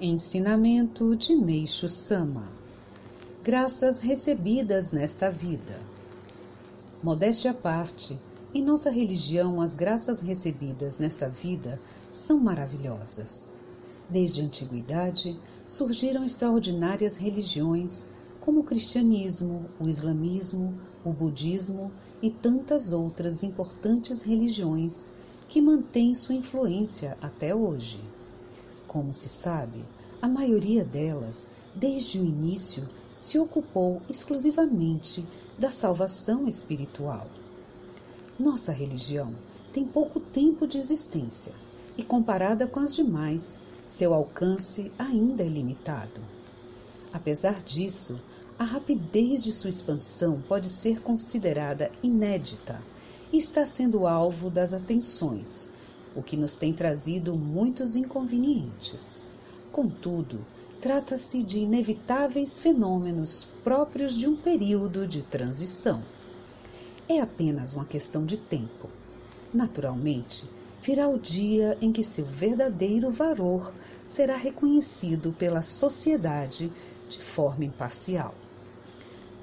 Ensinamento de Meixo Sama Graças recebidas nesta vida. Modéstia à parte, em nossa religião, as graças recebidas nesta vida são maravilhosas. Desde a antiguidade, surgiram extraordinárias religiões, como o cristianismo, o islamismo, o budismo e tantas outras importantes religiões que mantêm sua influência até hoje. Como se sabe, a maioria delas, desde o início, se ocupou exclusivamente da salvação espiritual. Nossa religião tem pouco tempo de existência e, comparada com as demais, seu alcance ainda é limitado. Apesar disso, a rapidez de sua expansão pode ser considerada inédita e está sendo alvo das atenções o que nos tem trazido muitos inconvenientes. Contudo, trata-se de inevitáveis fenômenos próprios de um período de transição. É apenas uma questão de tempo. Naturalmente, virá o dia em que seu verdadeiro valor será reconhecido pela sociedade de forma imparcial.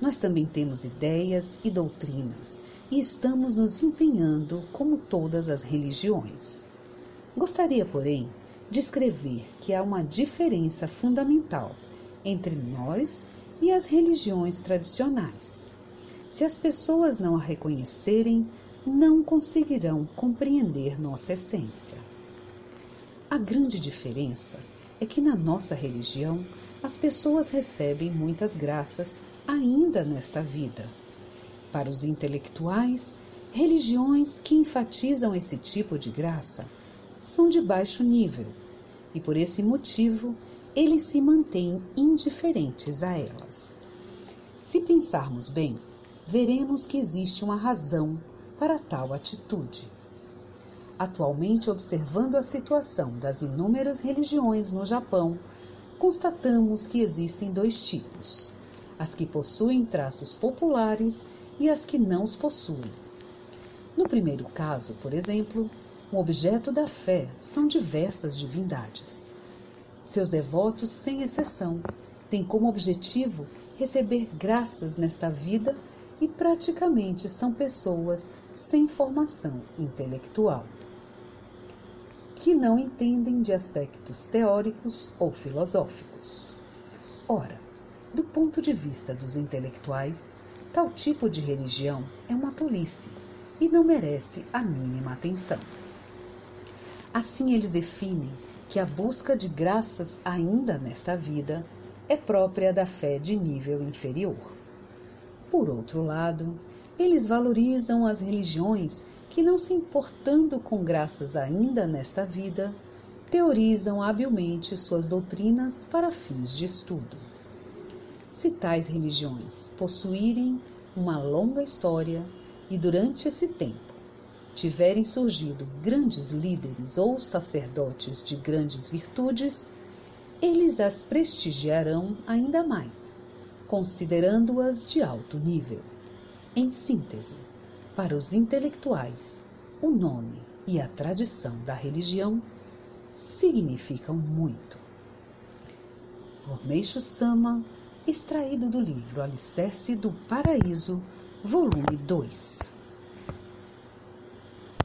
Nós também temos ideias e doutrinas e estamos nos empenhando como todas as religiões. Gostaria, porém, de escrever que há uma diferença fundamental entre nós e as religiões tradicionais. Se as pessoas não a reconhecerem, não conseguirão compreender nossa essência. A grande diferença é que na nossa religião as pessoas recebem muitas graças ainda nesta vida para os intelectuais, religiões que enfatizam esse tipo de graça são de baixo nível e, por esse motivo, eles se mantêm indiferentes a elas. Se pensarmos bem, veremos que existe uma razão para tal atitude. Atualmente, observando a situação das inúmeras religiões no Japão, constatamos que existem dois tipos: as que possuem traços populares e as que não os possuem. No primeiro caso, por exemplo, o objeto da fé são diversas divindades. Seus devotos, sem exceção, têm como objetivo receber graças nesta vida e praticamente são pessoas sem formação intelectual, que não entendem de aspectos teóricos ou filosóficos. Ora, do ponto de vista dos intelectuais, Tal tipo de religião é uma tolice e não merece a mínima atenção. Assim, eles definem que a busca de graças ainda nesta vida é própria da fé de nível inferior. Por outro lado, eles valorizam as religiões que, não se importando com graças ainda nesta vida, teorizam habilmente suas doutrinas para fins de estudo. Se tais religiões possuírem uma longa história e durante esse tempo tiverem surgido grandes líderes ou sacerdotes de grandes virtudes, eles as prestigiarão ainda mais, considerando-as de alto nível. Em síntese, para os intelectuais, o nome e a tradição da religião significam muito. Por Sama extraído do livro Alicerce do Paraíso, volume 2.